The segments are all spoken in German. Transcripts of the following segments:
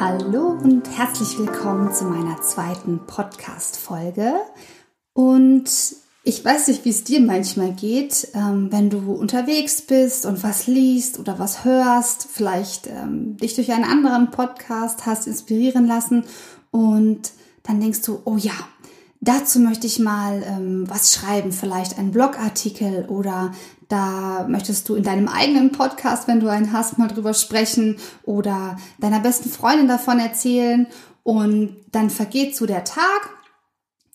Hallo und herzlich willkommen zu meiner zweiten Podcast-Folge. Und ich weiß nicht, wie es dir manchmal geht, ähm, wenn du unterwegs bist und was liest oder was hörst, vielleicht ähm, dich durch einen anderen Podcast hast inspirieren lassen und dann denkst du, oh ja, dazu möchte ich mal ähm, was schreiben, vielleicht einen Blogartikel oder da möchtest du in deinem eigenen Podcast, wenn du einen hast, mal drüber sprechen oder deiner besten Freundin davon erzählen. Und dann vergeht so der Tag.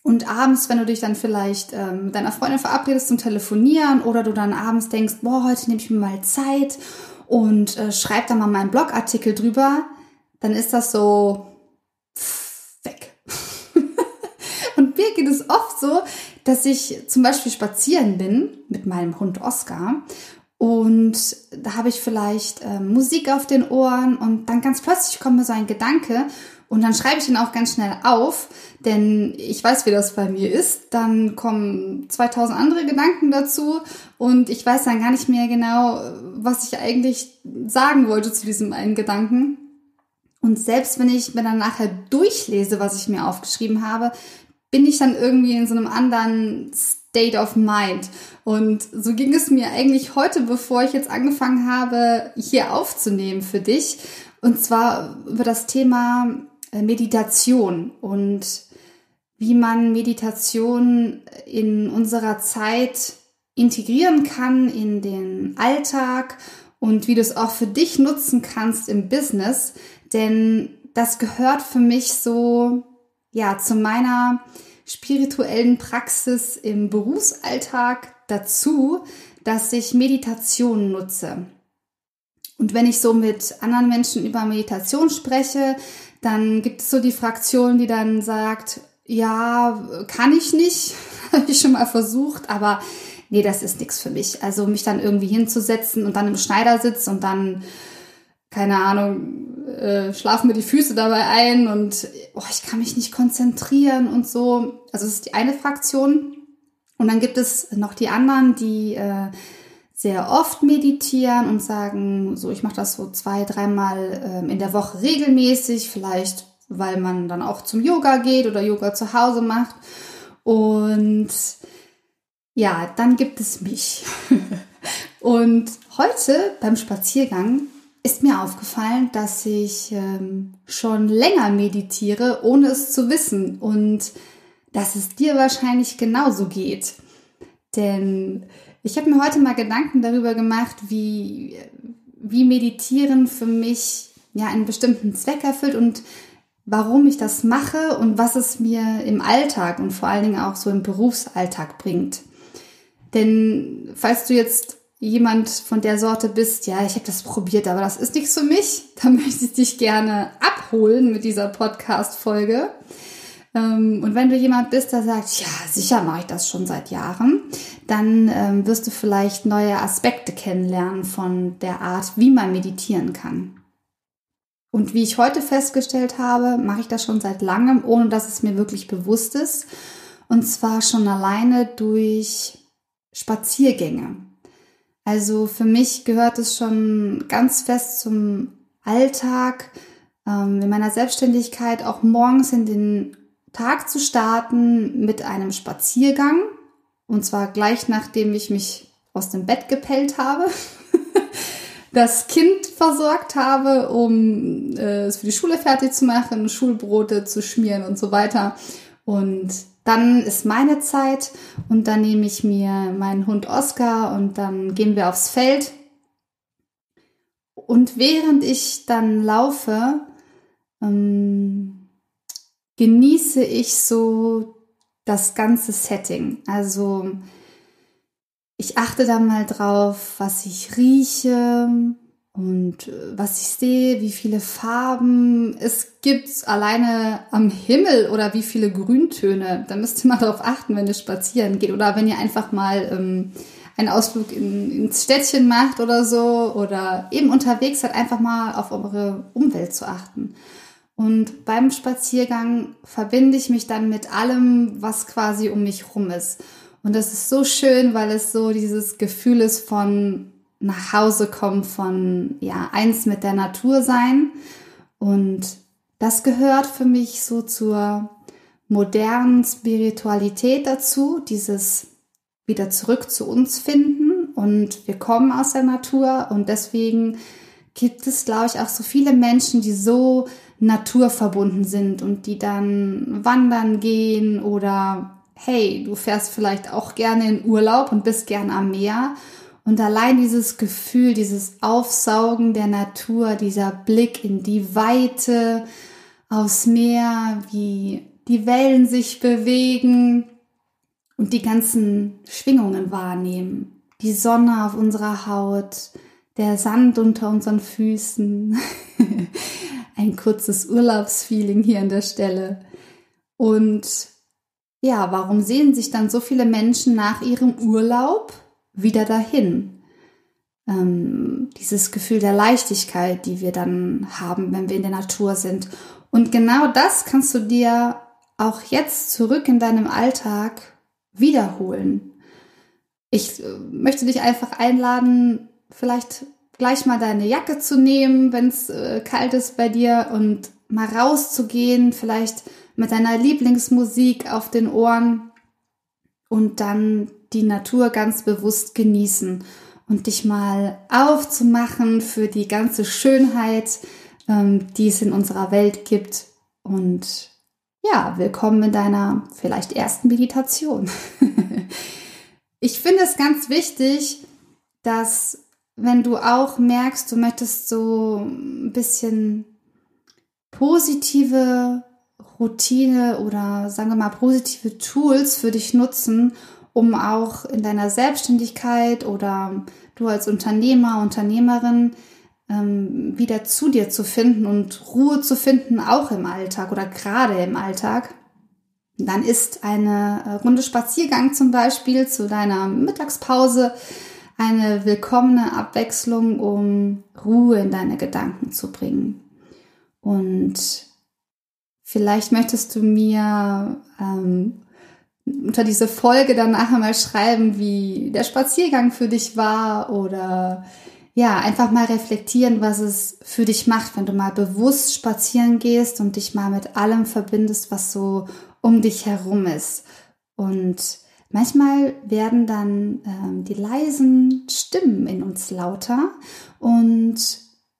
Und abends, wenn du dich dann vielleicht ähm, mit deiner Freundin verabredest zum Telefonieren oder du dann abends denkst, boah, heute nehme ich mir mal Zeit und äh, schreib da mal meinen Blogartikel drüber, dann ist das so weg. und mir geht es oft so, dass ich zum Beispiel spazieren bin mit meinem Hund Oscar und da habe ich vielleicht äh, Musik auf den Ohren und dann ganz plötzlich kommt mir so ein Gedanke und dann schreibe ich ihn auch ganz schnell auf, denn ich weiß, wie das bei mir ist. Dann kommen 2000 andere Gedanken dazu und ich weiß dann gar nicht mehr genau, was ich eigentlich sagen wollte zu diesem einen Gedanken. Und selbst wenn ich mir dann nachher durchlese, was ich mir aufgeschrieben habe, bin ich dann irgendwie in so einem anderen State of Mind. Und so ging es mir eigentlich heute, bevor ich jetzt angefangen habe, hier aufzunehmen für dich. Und zwar über das Thema äh, Meditation und wie man Meditation in unserer Zeit integrieren kann in den Alltag und wie du es auch für dich nutzen kannst im Business. Denn das gehört für mich so ja, zu meiner spirituellen Praxis im Berufsalltag dazu, dass ich Meditation nutze. Und wenn ich so mit anderen Menschen über Meditation spreche, dann gibt es so die Fraktion, die dann sagt, ja, kann ich nicht, habe ich schon mal versucht, aber nee, das ist nichts für mich. Also mich dann irgendwie hinzusetzen und dann im Schneidersitz und dann, keine Ahnung, äh, schlafen mir die Füße dabei ein und oh, ich kann mich nicht konzentrieren und so. Also das ist die eine Fraktion. Und dann gibt es noch die anderen, die äh, sehr oft meditieren und sagen, so ich mache das so zwei, dreimal ähm, in der Woche regelmäßig, vielleicht weil man dann auch zum Yoga geht oder Yoga zu Hause macht. Und ja, dann gibt es mich. und heute beim Spaziergang ist mir aufgefallen, dass ich ähm, schon länger meditiere, ohne es zu wissen und dass es dir wahrscheinlich genauso geht. Denn ich habe mir heute mal Gedanken darüber gemacht, wie, wie Meditieren für mich ja einen bestimmten Zweck erfüllt und warum ich das mache und was es mir im Alltag und vor allen Dingen auch so im Berufsalltag bringt. Denn falls du jetzt jemand von der Sorte bist, ja, ich habe das probiert, aber das ist nichts für mich, dann möchte ich dich gerne abholen mit dieser Podcast-Folge. Ähm, und wenn du jemand bist, der sagt, ja, sicher mache ich das schon seit Jahren, dann ähm, wirst du vielleicht neue Aspekte kennenlernen von der Art, wie man meditieren kann. Und wie ich heute festgestellt habe, mache ich das schon seit langem, ohne dass es mir wirklich bewusst ist. Und zwar schon alleine durch Spaziergänge. Also für mich gehört es schon ganz fest zum Alltag, ähm, in meiner Selbstständigkeit auch morgens in den Tag zu starten mit einem Spaziergang. Und zwar gleich nachdem ich mich aus dem Bett gepellt habe, das Kind versorgt habe, um äh, es für die Schule fertig zu machen, Schulbrote zu schmieren und so weiter. Und dann ist meine Zeit und dann nehme ich mir meinen Hund Oscar und dann gehen wir aufs Feld. Und während ich dann laufe, ähm, genieße ich so das ganze Setting. Also ich achte da mal drauf, was ich rieche, und äh, was ich sehe, wie viele Farben es gibt alleine am Himmel oder wie viele Grüntöne. Da müsst ihr mal darauf achten, wenn ihr spazieren geht oder wenn ihr einfach mal ähm, einen Ausflug in, ins Städtchen macht oder so oder eben unterwegs seid, einfach mal auf eure Umwelt zu achten. Und beim Spaziergang verbinde ich mich dann mit allem, was quasi um mich rum ist. Und das ist so schön, weil es so dieses Gefühl ist von nach Hause kommen, von ja, eins mit der Natur sein. Und das gehört für mich so zur modernen Spiritualität dazu, dieses wieder zurück zu uns finden. Und wir kommen aus der Natur und deswegen gibt es, glaube ich, auch so viele Menschen, die so naturverbunden sind und die dann wandern gehen oder hey, du fährst vielleicht auch gerne in Urlaub und bist gern am Meer. Und allein dieses Gefühl, dieses Aufsaugen der Natur, dieser Blick in die Weite aufs Meer, wie die Wellen sich bewegen und die ganzen Schwingungen wahrnehmen. Die Sonne auf unserer Haut, der Sand unter unseren Füßen, ein kurzes Urlaubsfeeling hier an der Stelle. Und ja, warum sehen sich dann so viele Menschen nach ihrem Urlaub wieder dahin? Ähm, dieses Gefühl der Leichtigkeit, die wir dann haben, wenn wir in der Natur sind. Und genau das kannst du dir auch jetzt zurück in deinem Alltag wiederholen. Ich äh, möchte dich einfach einladen, vielleicht gleich mal deine Jacke zu nehmen, wenn es äh, kalt ist bei dir und mal rauszugehen, vielleicht mit deiner Lieblingsmusik auf den Ohren und dann die Natur ganz bewusst genießen und dich mal aufzumachen für die ganze Schönheit, ähm, die es in unserer Welt gibt. Und ja, willkommen in deiner vielleicht ersten Meditation. ich finde es ganz wichtig, dass wenn du auch merkst, du möchtest so ein bisschen positive Routine oder sagen wir mal positive Tools für dich nutzen, um auch in deiner Selbstständigkeit oder du als Unternehmer, Unternehmerin ähm, wieder zu dir zu finden und Ruhe zu finden, auch im Alltag oder gerade im Alltag. Dann ist eine äh, Runde Spaziergang zum Beispiel zu deiner Mittagspause eine willkommene Abwechslung, um Ruhe in deine Gedanken zu bringen. Und vielleicht möchtest du mir ähm, unter diese Folge dann nachher mal schreiben, wie der Spaziergang für dich war oder ja, einfach mal reflektieren, was es für dich macht, wenn du mal bewusst spazieren gehst und dich mal mit allem verbindest, was so um dich herum ist. Und Manchmal werden dann ähm, die leisen Stimmen in uns lauter und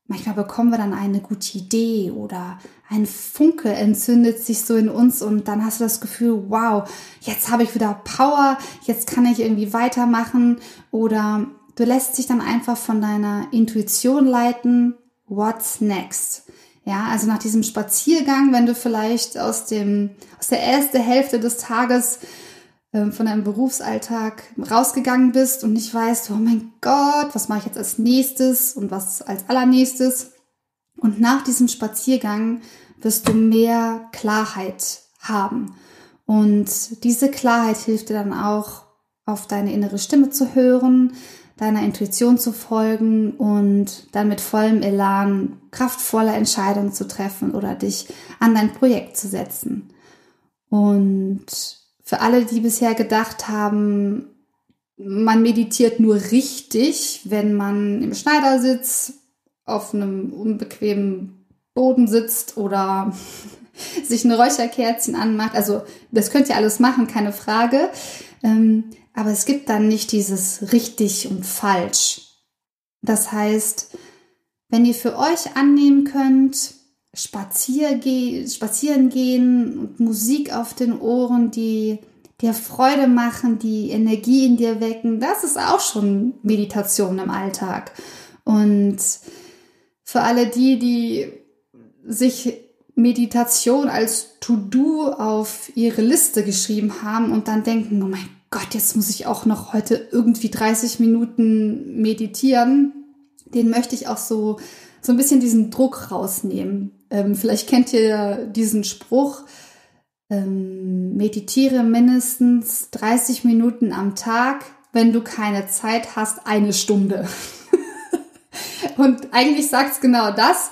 manchmal bekommen wir dann eine gute Idee oder ein Funke entzündet sich so in uns und dann hast du das Gefühl, wow, jetzt habe ich wieder Power, jetzt kann ich irgendwie weitermachen oder du lässt dich dann einfach von deiner Intuition leiten, what's next? Ja, also nach diesem Spaziergang, wenn du vielleicht aus dem, aus der ersten Hälfte des Tages ähm, von deinem Berufsalltag rausgegangen bist und nicht weißt, oh mein Gott, was mache ich jetzt als nächstes und was als allernächstes. Und nach diesem Spaziergang wirst du mehr Klarheit haben. Und diese Klarheit hilft dir dann auch, auf deine innere Stimme zu hören, deiner Intuition zu folgen und dann mit vollem Elan kraftvolle Entscheidungen zu treffen oder dich an dein Projekt zu setzen. Und für alle, die bisher gedacht haben, man meditiert nur richtig, wenn man im Schneidersitz auf einem unbequemen Boden sitzt oder sich ein Räucherkerzchen anmacht. Also das könnt ihr alles machen, keine Frage. Ähm, aber es gibt dann nicht dieses richtig und falsch. Das heißt, wenn ihr für euch annehmen könnt, spazier ge spazieren gehen und Musik auf den Ohren, die dir Freude machen, die Energie in dir wecken, das ist auch schon Meditation im Alltag. Und für alle die, die sich Meditation als To-Do auf ihre Liste geschrieben haben und dann denken, oh mein Gott, jetzt muss ich auch noch heute irgendwie 30 Minuten meditieren den möchte ich auch so, so ein bisschen diesen Druck rausnehmen. Ähm, vielleicht kennt ihr diesen Spruch, ähm, meditiere mindestens 30 Minuten am Tag, wenn du keine Zeit hast, eine Stunde. Und eigentlich sagt es genau das.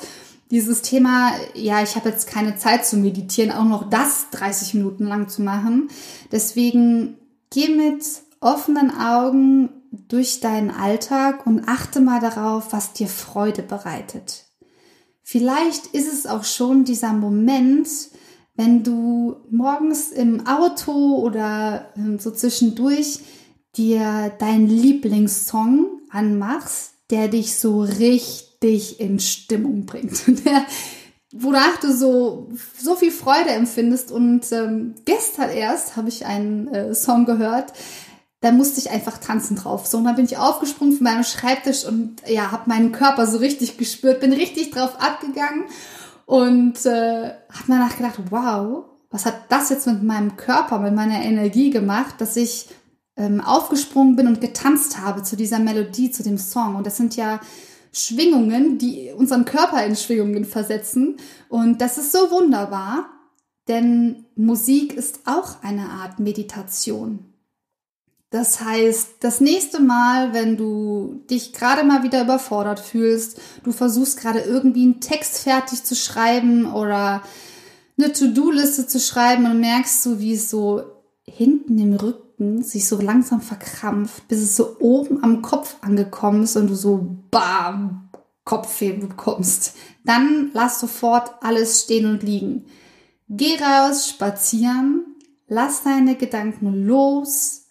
Dieses Thema, ja, ich habe jetzt keine Zeit zu meditieren, auch noch das 30 Minuten lang zu machen. Deswegen geh mit offenen Augen durch deinen Alltag und achte mal darauf, was dir Freude bereitet. Vielleicht ist es auch schon dieser Moment, wenn du morgens im Auto oder ähm, so zwischendurch dir deinen Lieblingssong anmachst, der dich so richtig in Stimmung bringt. Der, wonach du so, so viel Freude empfindest. Und ähm, gestern erst habe ich einen äh, Song gehört, da musste ich einfach tanzen drauf. So, und dann bin ich aufgesprungen von meinem Schreibtisch und ja, habe meinen Körper so richtig gespürt, bin richtig drauf abgegangen und äh, habe mir nachgedacht, wow, was hat das jetzt mit meinem Körper, mit meiner Energie gemacht, dass ich ähm, aufgesprungen bin und getanzt habe zu dieser Melodie, zu dem Song. Und das sind ja Schwingungen, die unseren Körper in Schwingungen versetzen. Und das ist so wunderbar, denn Musik ist auch eine Art Meditation. Das heißt, das nächste Mal, wenn du dich gerade mal wieder überfordert fühlst, du versuchst gerade irgendwie einen Text fertig zu schreiben oder eine To-Do-Liste zu schreiben und merkst so, wie es so hinten im Rücken sich so langsam verkrampft, bis es so oben am Kopf angekommen ist und du so bam, Kopfweh bekommst. Dann lass sofort alles stehen und liegen. Geh raus, spazieren, lass deine Gedanken los,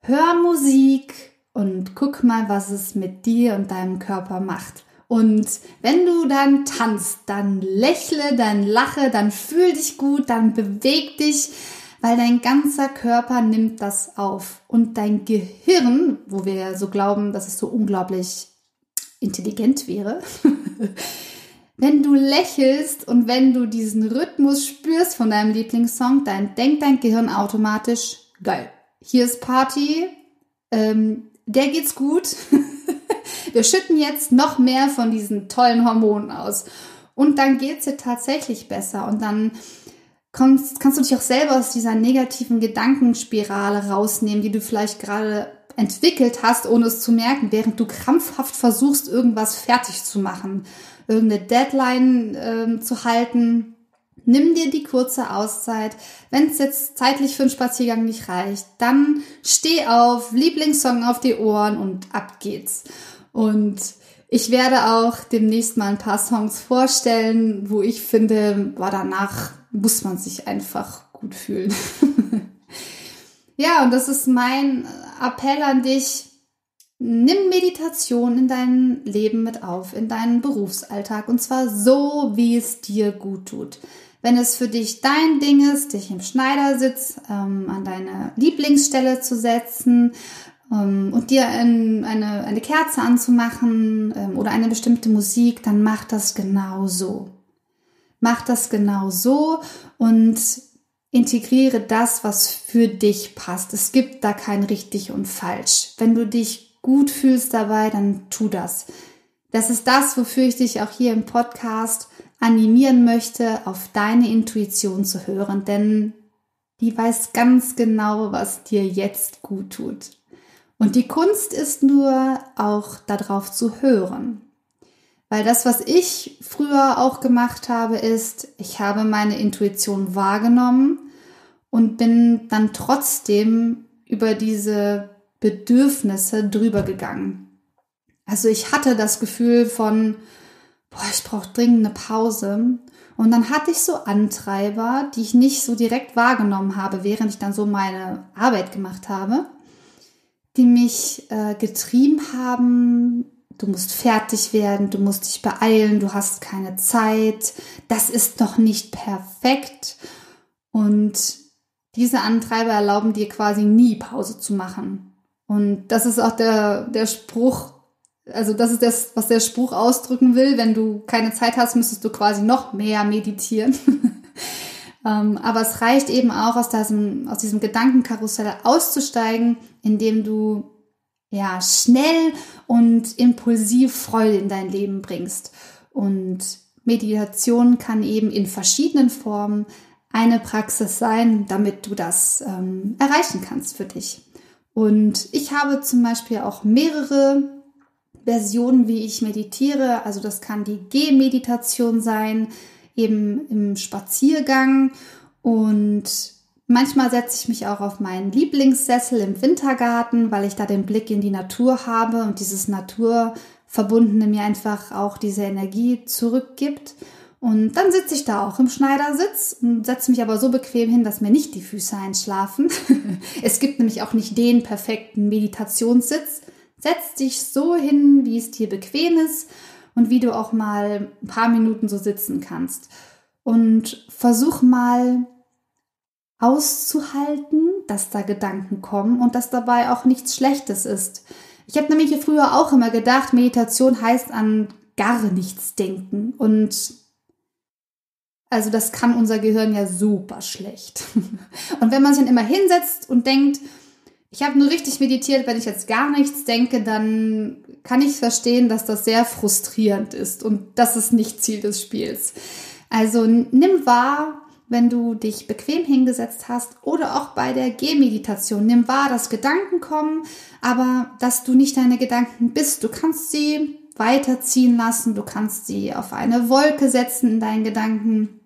hör Musik und guck mal, was es mit dir und deinem Körper macht. Und wenn du dann tanzt, dann lächle, dann lache, dann fühl dich gut, dann beweg dich, weil dein ganzer Körper nimmt das auf. Und dein Gehirn, wo wir ja so glauben, dass es so unglaublich intelligent wäre, wenn du lächelst und wenn du diesen Rhythmus spürst von deinem Lieblingssong, dann denkt dein Gehirn automatisch, geil, hier ist Party, ähm, der geht's gut. Wir schütten jetzt noch mehr von diesen tollen Hormonen aus. Und dann geht's dir tatsächlich besser. Und dann kannst, kannst du dich auch selber aus dieser negativen Gedankenspirale rausnehmen, die du vielleicht gerade entwickelt hast, ohne es zu merken, während du krampfhaft versuchst, irgendwas fertig zu machen, irgendeine Deadline äh, zu halten nimm dir die kurze Auszeit. Wenn es jetzt zeitlich für einen Spaziergang nicht reicht, dann steh auf, Lieblingssong auf die Ohren und ab geht's. Und ich werde auch demnächst mal ein paar Songs vorstellen, wo ich finde, war danach muss man sich einfach gut fühlen. ja, und das ist mein Appell an dich. Nimm Meditation in dein Leben mit auf, in deinen Berufsalltag und zwar so, wie es dir gut tut. Wenn es für dich dein Ding ist, dich im Schneidersitz ähm, an deine Lieblingsstelle zu setzen und dir ein, eine, eine Kerze anzumachen ähm, oder eine bestimmte Musik, dann mach das genau so. Mach das genau so und integriere das, was für dich passt. Es gibt da kein richtig und falsch. Wenn du dich gut fühlst dabei, dann tu das. Das ist das, wofür ich dich auch hier im Podcast animieren möchte, auf deine Intuition zu hören, denn die weiß ganz genau, was dir jetzt gut tut. Und die Kunst ist nur auch darauf zu hören. Weil das, was ich früher auch gemacht habe, ist, ich habe meine Intuition wahrgenommen und bin dann trotzdem über diese Bedürfnisse drüber gegangen. Also ich hatte das Gefühl von, boah, ich brauche dringend eine Pause. Und dann hatte ich so Antreiber, die ich nicht so direkt wahrgenommen habe, während ich dann so meine Arbeit gemacht habe, die mich äh, getrieben haben, du musst fertig werden, du musst dich beeilen, du hast keine Zeit, das ist doch nicht perfekt. Und diese Antreiber erlauben dir quasi nie Pause zu machen. Und das ist auch der, der Spruch, also das ist das, was der Spruch ausdrücken will. Wenn du keine Zeit hast, müsstest du quasi noch mehr meditieren. ähm, aber es reicht eben auch aus diesem, aus diesem Gedankenkarussell auszusteigen, indem du ja, schnell und impulsiv Freude in dein Leben bringst. Und Meditation kann eben in verschiedenen Formen eine Praxis sein, damit du das ähm, erreichen kannst für dich. Und ich habe zum Beispiel auch mehrere Versionen, wie ich meditiere. Also das kann die Gehmeditation sein, eben im Spaziergang. Und manchmal setze ich mich auch auf meinen Lieblingssessel im Wintergarten, weil ich da den Blick in die Natur habe und dieses Naturverbundene mir einfach auch diese Energie zurückgibt. Und dann sitze ich da auch im Schneidersitz und setze mich aber so bequem hin, dass mir nicht die Füße einschlafen. es gibt nämlich auch nicht den perfekten Meditationssitz. Setz dich so hin, wie es dir bequem ist und wie du auch mal ein paar Minuten so sitzen kannst. Und versuch mal auszuhalten, dass da Gedanken kommen und dass dabei auch nichts Schlechtes ist. Ich habe nämlich früher auch immer gedacht, Meditation heißt an gar nichts denken und also das kann unser Gehirn ja super schlecht. Und wenn man sich dann immer hinsetzt und denkt, ich habe nur richtig meditiert, wenn ich jetzt gar nichts denke, dann kann ich verstehen, dass das sehr frustrierend ist und das ist nicht Ziel des Spiels. Also nimm wahr, wenn du dich bequem hingesetzt hast oder auch bei der Gehmeditation. Nimm wahr, dass Gedanken kommen, aber dass du nicht deine Gedanken bist. Du kannst sie weiterziehen lassen, du kannst sie auf eine Wolke setzen in deinen Gedanken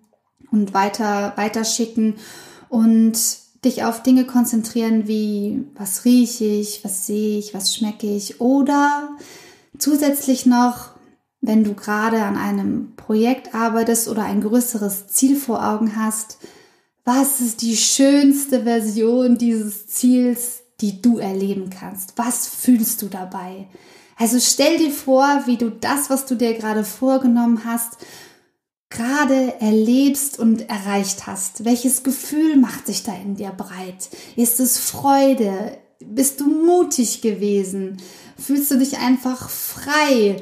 und weiter, weiter schicken und dich auf Dinge konzentrieren wie was rieche ich, was sehe ich, was schmecke ich oder zusätzlich noch, wenn du gerade an einem Projekt arbeitest oder ein größeres Ziel vor Augen hast, was ist die schönste Version dieses Ziels, die du erleben kannst? Was fühlst du dabei? Also stell dir vor, wie du das, was du dir gerade vorgenommen hast, gerade erlebst und erreicht hast. Welches Gefühl macht sich da in dir breit? Ist es Freude? Bist du mutig gewesen? Fühlst du dich einfach frei?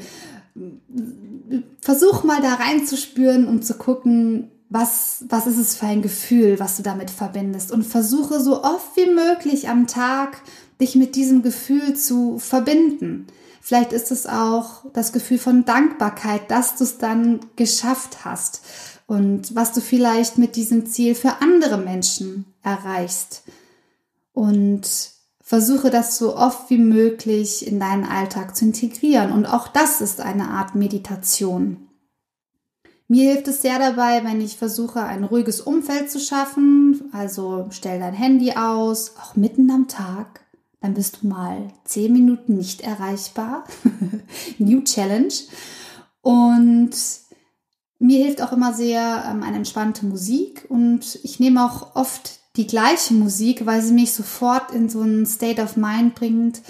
Versuch mal da reinzuspüren und zu gucken, was, was ist es für ein Gefühl, was du damit verbindest. Und versuche so oft wie möglich am Tag, dich mit diesem Gefühl zu verbinden. Vielleicht ist es auch das Gefühl von Dankbarkeit, dass du es dann geschafft hast und was du vielleicht mit diesem Ziel für andere Menschen erreichst. Und versuche das so oft wie möglich in deinen Alltag zu integrieren. Und auch das ist eine Art Meditation. Mir hilft es sehr dabei, wenn ich versuche, ein ruhiges Umfeld zu schaffen. Also stell dein Handy aus, auch mitten am Tag dann bist du mal zehn Minuten nicht erreichbar. New Challenge. Und mir hilft auch immer sehr ähm, eine entspannte Musik und ich nehme auch oft die gleiche Musik, weil sie mich sofort in so einen State of Mind bringt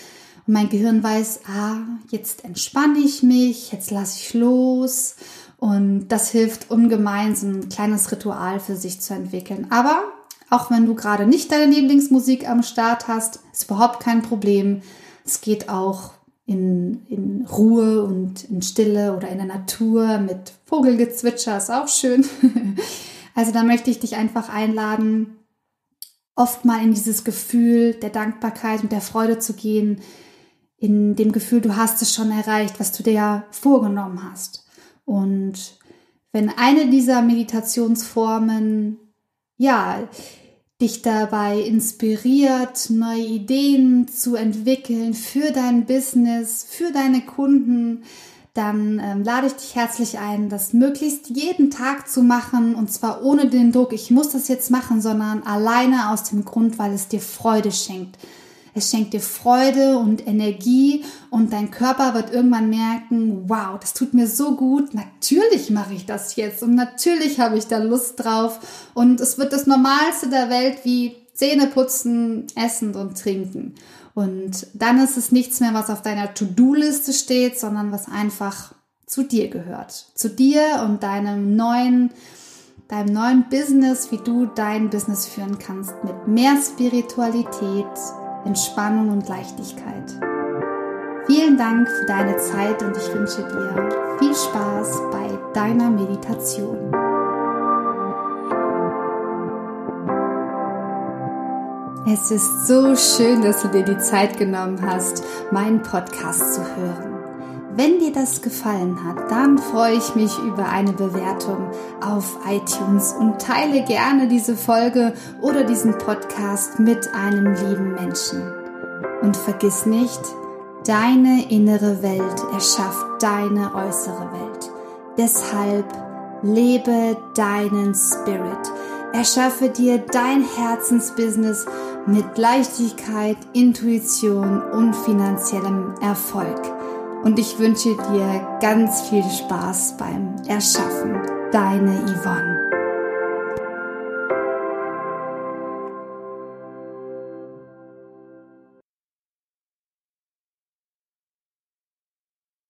und mein Gehirn weiß, ah, jetzt entspanne ich mich, jetzt lasse ich los und das hilft ungemein, so ein kleines Ritual für sich zu entwickeln. Aber auch wenn du gerade nicht deine Lieblingsmusik am Start hast, ist überhaupt kein Problem. Es geht auch in, in Ruhe und in Stille oder in der Natur mit Vogelgezwitscher, ist auch schön. Also da möchte ich dich einfach einladen, oft mal in dieses Gefühl der Dankbarkeit und der Freude zu gehen, in dem Gefühl, du hast es schon erreicht, was du dir ja vorgenommen hast. Und wenn eine dieser Meditationsformen ja dich dabei inspiriert, neue Ideen zu entwickeln für dein Business, für deine Kunden, dann ähm, lade ich dich herzlich ein, das möglichst jeden Tag zu machen und zwar ohne den Druck, ich muss das jetzt machen, sondern alleine aus dem Grund, weil es dir Freude schenkt. Es schenkt dir Freude und Energie und dein Körper wird irgendwann merken, wow, das tut mir so gut. Natürlich mache ich das jetzt und natürlich habe ich da Lust drauf und es wird das Normalste der Welt wie Zähne putzen, essen und trinken. Und dann ist es nichts mehr, was auf deiner To-Do-Liste steht, sondern was einfach zu dir gehört. Zu dir und deinem neuen, deinem neuen Business, wie du dein Business führen kannst mit mehr Spiritualität, Entspannung und Leichtigkeit. Vielen Dank für deine Zeit und ich wünsche dir viel Spaß bei deiner Meditation. Es ist so schön, dass du dir die Zeit genommen hast, meinen Podcast zu hören. Wenn dir das gefallen hat, dann freue ich mich über eine Bewertung auf iTunes und teile gerne diese Folge oder diesen Podcast mit einem lieben Menschen. Und vergiss nicht, deine innere Welt erschafft deine äußere Welt. Deshalb lebe deinen Spirit. Erschaffe dir dein Herzensbusiness mit Leichtigkeit, Intuition und finanziellem Erfolg. Und ich wünsche dir ganz viel Spaß beim Erschaffen. Deine Yvonne.